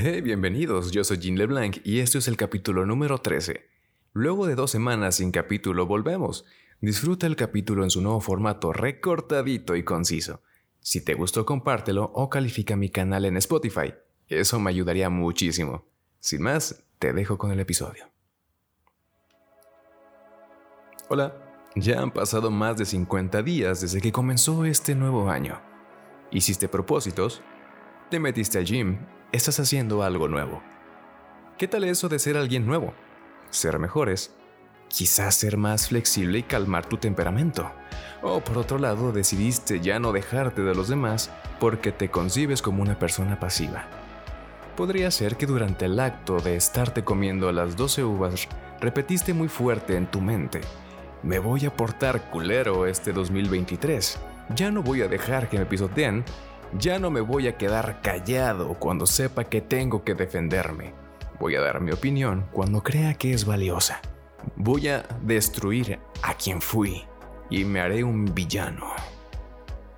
Hey, bienvenidos, yo soy Jean LeBlanc y este es el capítulo número 13. Luego de dos semanas sin capítulo volvemos. Disfruta el capítulo en su nuevo formato recortadito y conciso. Si te gustó compártelo o califica mi canal en Spotify. Eso me ayudaría muchísimo. Sin más, te dejo con el episodio. Hola, ya han pasado más de 50 días desde que comenzó este nuevo año. ¿Hiciste propósitos? ¿Te metiste al gym? ¿Estás haciendo algo nuevo? ¿Qué tal eso de ser alguien nuevo? ¿Ser mejores? Quizás ser más flexible y calmar tu temperamento. O por otro lado, decidiste ya no dejarte de los demás porque te concibes como una persona pasiva. Podría ser que durante el acto de estarte comiendo las 12 uvas repetiste muy fuerte en tu mente, me voy a portar culero este 2023, ya no voy a dejar que me pisoteen, ya no me voy a quedar callado cuando sepa que tengo que defenderme, voy a dar mi opinión cuando crea que es valiosa. Voy a destruir a quien fui y me haré un villano.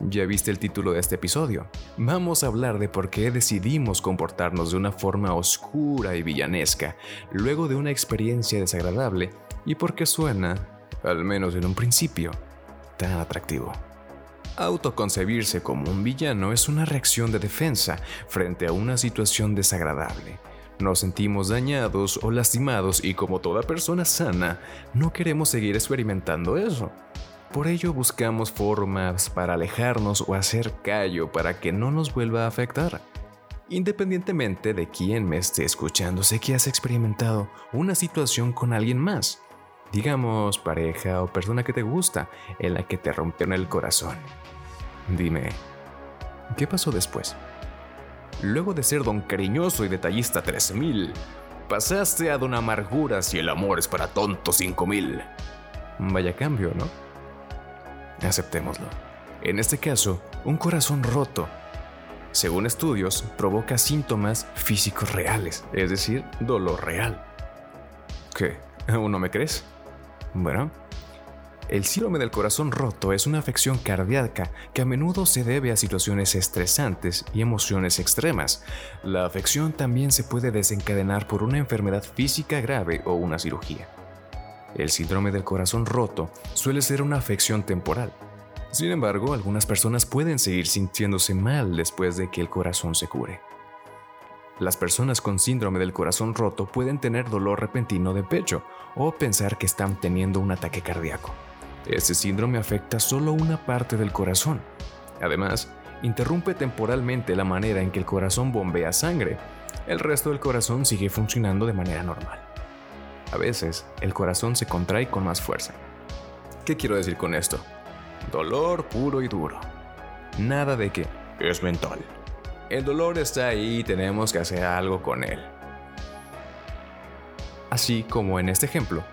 Ya viste el título de este episodio. Vamos a hablar de por qué decidimos comportarnos de una forma oscura y villanesca luego de una experiencia desagradable y por qué suena, al menos en un principio, tan atractivo. Autoconcebirse como un villano es una reacción de defensa frente a una situación desagradable nos sentimos dañados o lastimados y como toda persona sana, no queremos seguir experimentando eso. Por ello buscamos formas para alejarnos o hacer callo para que no nos vuelva a afectar. Independientemente de quién me esté escuchando, sé que has experimentado una situación con alguien más, digamos pareja o persona que te gusta, en la que te rompieron el corazón. Dime, ¿qué pasó después? Luego de ser don cariñoso y detallista 3000, pasaste a don amargura si el amor es para tontos 5000. Vaya cambio, ¿no? Aceptémoslo. En este caso, un corazón roto, según estudios, provoca síntomas físicos reales, es decir, dolor real. ¿Qué? ¿Aún no me crees? Bueno, el síndrome del corazón roto es una afección cardíaca que a menudo se debe a situaciones estresantes y emociones extremas. La afección también se puede desencadenar por una enfermedad física grave o una cirugía. El síndrome del corazón roto suele ser una afección temporal. Sin embargo, algunas personas pueden seguir sintiéndose mal después de que el corazón se cure. Las personas con síndrome del corazón roto pueden tener dolor repentino de pecho o pensar que están teniendo un ataque cardíaco. Este síndrome afecta solo una parte del corazón. Además, interrumpe temporalmente la manera en que el corazón bombea sangre. El resto del corazón sigue funcionando de manera normal. A veces, el corazón se contrae con más fuerza. ¿Qué quiero decir con esto? Dolor puro y duro. Nada de que es mental. El dolor está ahí y tenemos que hacer algo con él. Así como en este ejemplo,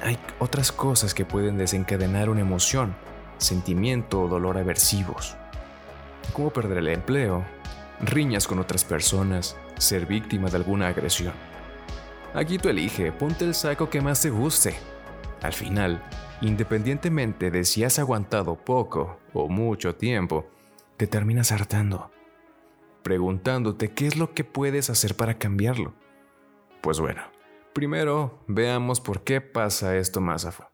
hay otras cosas que pueden desencadenar una emoción, sentimiento o dolor aversivos, como perder el empleo, riñas con otras personas, ser víctima de alguna agresión. Aquí tú elige, ponte el saco que más te guste. Al final, independientemente de si has aguantado poco o mucho tiempo, te terminas hartando, preguntándote qué es lo que puedes hacer para cambiarlo. Pues bueno, Primero, veamos por qué pasa esto más a fondo.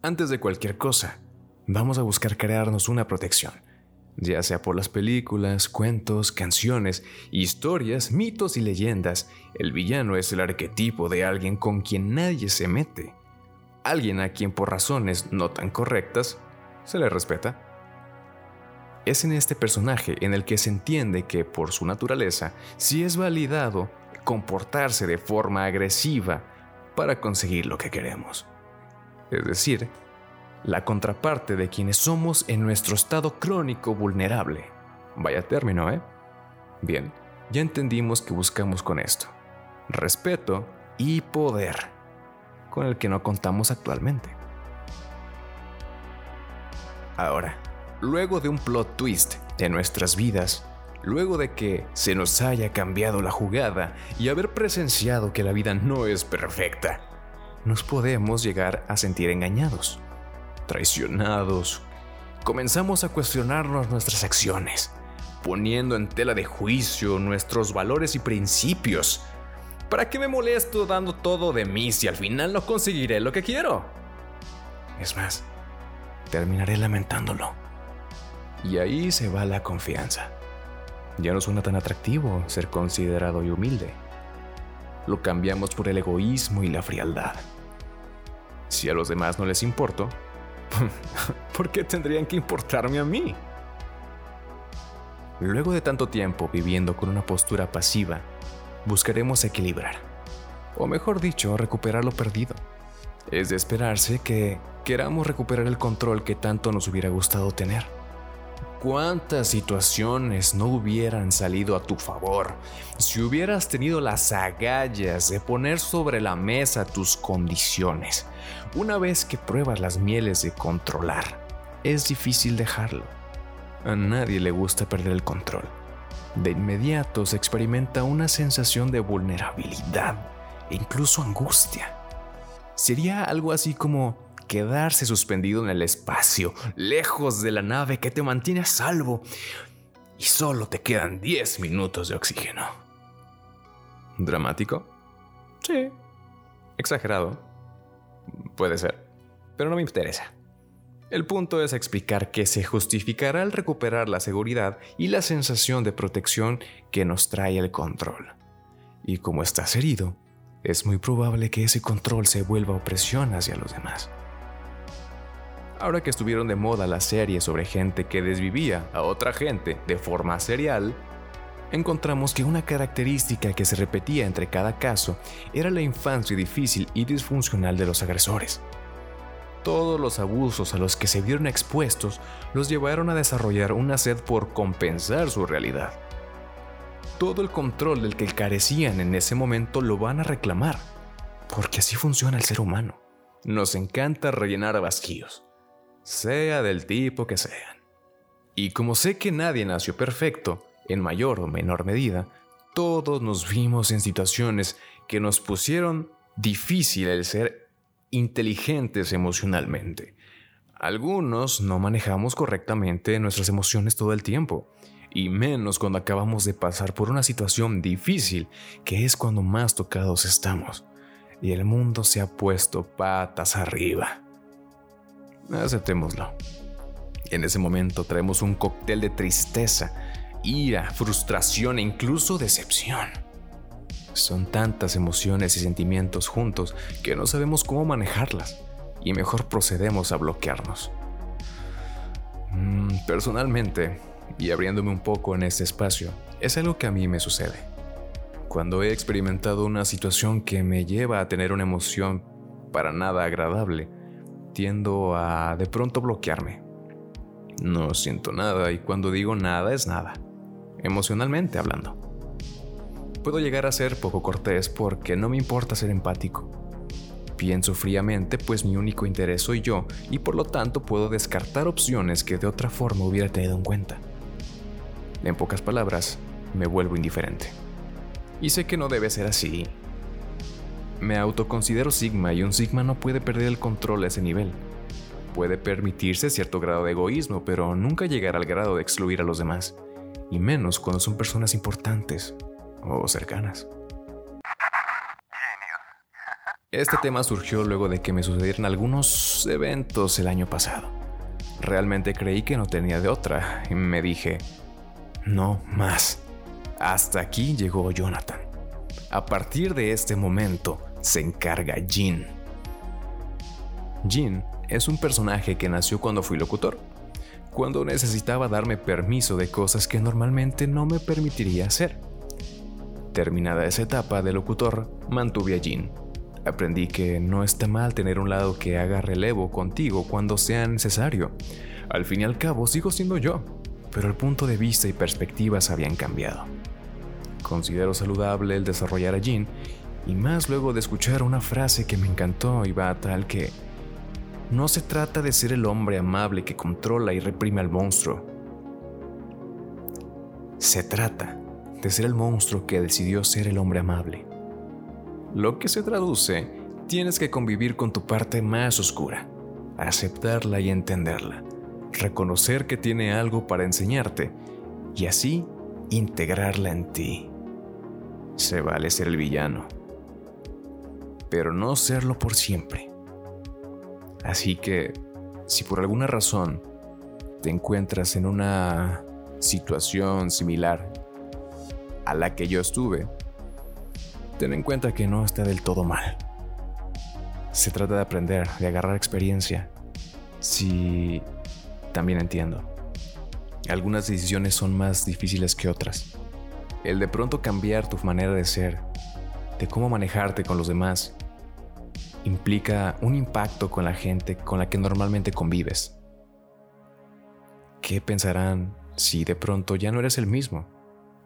Antes de cualquier cosa, vamos a buscar crearnos una protección, ya sea por las películas, cuentos, canciones, historias, mitos y leyendas. El villano es el arquetipo de alguien con quien nadie se mete, alguien a quien por razones no tan correctas se le respeta. Es en este personaje en el que se entiende que, por su naturaleza, si es validado comportarse de forma agresiva para conseguir lo que queremos. Es decir, la contraparte de quienes somos en nuestro estado crónico vulnerable. Vaya término, ¿eh? Bien, ya entendimos que buscamos con esto. Respeto y poder, con el que no contamos actualmente. Ahora, luego de un plot twist en nuestras vidas, luego de que se nos haya cambiado la jugada y haber presenciado que la vida no es perfecta, nos podemos llegar a sentir engañados, traicionados. Comenzamos a cuestionarnos nuestras acciones. poniendo en tela de juicio nuestros valores y principios. ¿Para qué me molesto dando todo de mí si al final no conseguiré lo que quiero? Es más, terminaré lamentándolo. Y ahí se va la confianza. Ya no suena tan atractivo ser considerado y humilde. Lo cambiamos por el egoísmo y la frialdad. Si a los demás no les importo, ¿por qué tendrían que importarme a mí? Luego de tanto tiempo viviendo con una postura pasiva, buscaremos equilibrar, o mejor dicho, recuperar lo perdido. Es de esperarse que queramos recuperar el control que tanto nos hubiera gustado tener. ¿Cuántas situaciones no hubieran salido a tu favor si hubieras tenido las agallas de poner sobre la mesa tus condiciones? Una vez que pruebas las mieles de controlar, es difícil dejarlo. A nadie le gusta perder el control. De inmediato se experimenta una sensación de vulnerabilidad e incluso angustia. Sería algo así como quedarse suspendido en el espacio, lejos de la nave que te mantiene a salvo, y solo te quedan 10 minutos de oxígeno. ¿Dramático? Sí. Exagerado. Puede ser. Pero no me interesa. El punto es explicar que se justificará al recuperar la seguridad y la sensación de protección que nos trae el control. Y como estás herido, es muy probable que ese control se vuelva opresión hacia los demás. Ahora que estuvieron de moda las series sobre gente que desvivía a otra gente de forma serial, encontramos que una característica que se repetía entre cada caso era la infancia difícil y disfuncional de los agresores. Todos los abusos a los que se vieron expuestos los llevaron a desarrollar una sed por compensar su realidad. Todo el control del que carecían en ese momento lo van a reclamar, porque así funciona el ser humano. Nos encanta rellenar vacíos sea del tipo que sean. Y como sé que nadie nació perfecto, en mayor o menor medida, todos nos vimos en situaciones que nos pusieron difícil el ser inteligentes emocionalmente. Algunos no manejamos correctamente nuestras emociones todo el tiempo, y menos cuando acabamos de pasar por una situación difícil, que es cuando más tocados estamos, y el mundo se ha puesto patas arriba. Aceptémoslo. En ese momento traemos un cóctel de tristeza, ira, frustración e incluso decepción. Son tantas emociones y sentimientos juntos que no sabemos cómo manejarlas y mejor procedemos a bloquearnos. Mm, personalmente, y abriéndome un poco en este espacio, es algo que a mí me sucede. Cuando he experimentado una situación que me lleva a tener una emoción para nada agradable, tiendo a de pronto bloquearme. No siento nada y cuando digo nada es nada, emocionalmente hablando. Puedo llegar a ser poco cortés porque no me importa ser empático. Pienso fríamente pues mi único interés soy yo y por lo tanto puedo descartar opciones que de otra forma hubiera tenido en cuenta. En pocas palabras, me vuelvo indiferente. Y sé que no debe ser así, me autoconsidero Sigma y un Sigma no puede perder el control a ese nivel. Puede permitirse cierto grado de egoísmo, pero nunca llegar al grado de excluir a los demás, y menos cuando son personas importantes o cercanas. Este tema surgió luego de que me sucedieron algunos eventos el año pasado. Realmente creí que no tenía de otra y me dije, no más. Hasta aquí llegó Jonathan. A partir de este momento, se encarga Jin. Jin es un personaje que nació cuando fui locutor, cuando necesitaba darme permiso de cosas que normalmente no me permitiría hacer. Terminada esa etapa de locutor, mantuve a Jin. Aprendí que no está mal tener un lado que haga relevo contigo cuando sea necesario. Al fin y al cabo sigo siendo yo, pero el punto de vista y perspectivas habían cambiado. Considero saludable el desarrollar a Jin y más luego de escuchar una frase que me encantó y va tal que no se trata de ser el hombre amable que controla y reprime al monstruo. Se trata de ser el monstruo que decidió ser el hombre amable. Lo que se traduce, tienes que convivir con tu parte más oscura, aceptarla y entenderla, reconocer que tiene algo para enseñarte y así integrarla en ti. Se vale ser el villano, pero no serlo por siempre. Así que, si por alguna razón te encuentras en una situación similar a la que yo estuve, ten en cuenta que no está del todo mal. Se trata de aprender, de agarrar experiencia. Si también entiendo. Algunas decisiones son más difíciles que otras. El de pronto cambiar tu manera de ser, de cómo manejarte con los demás, implica un impacto con la gente con la que normalmente convives. ¿Qué pensarán si de pronto ya no eres el mismo?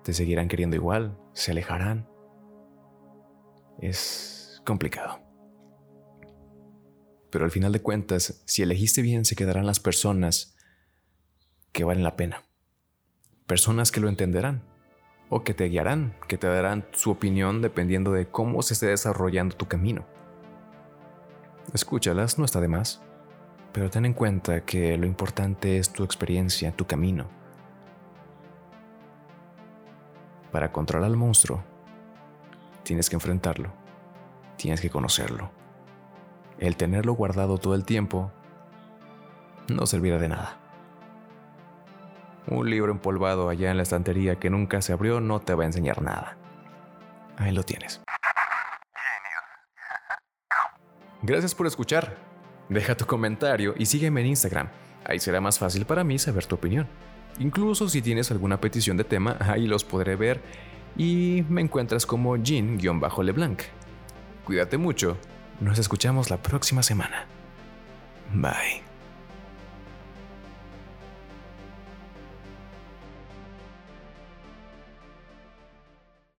¿Te seguirán queriendo igual? ¿Se alejarán? Es complicado. Pero al final de cuentas, si elegiste bien, se quedarán las personas que valen la pena. Personas que lo entenderán o que te guiarán, que te darán su opinión dependiendo de cómo se esté desarrollando tu camino. Escúchalas, no está de más, pero ten en cuenta que lo importante es tu experiencia, tu camino. Para controlar al monstruo, tienes que enfrentarlo, tienes que conocerlo. El tenerlo guardado todo el tiempo no servirá de nada. Un libro empolvado allá en la estantería que nunca se abrió no te va a enseñar nada. Ahí lo tienes. Gracias por escuchar. Deja tu comentario y sígueme en Instagram. Ahí será más fácil para mí saber tu opinión. Incluso si tienes alguna petición de tema, ahí los podré ver y me encuentras como Jean-Leblanc. Cuídate mucho nos escuchamos la próxima semana. Bye.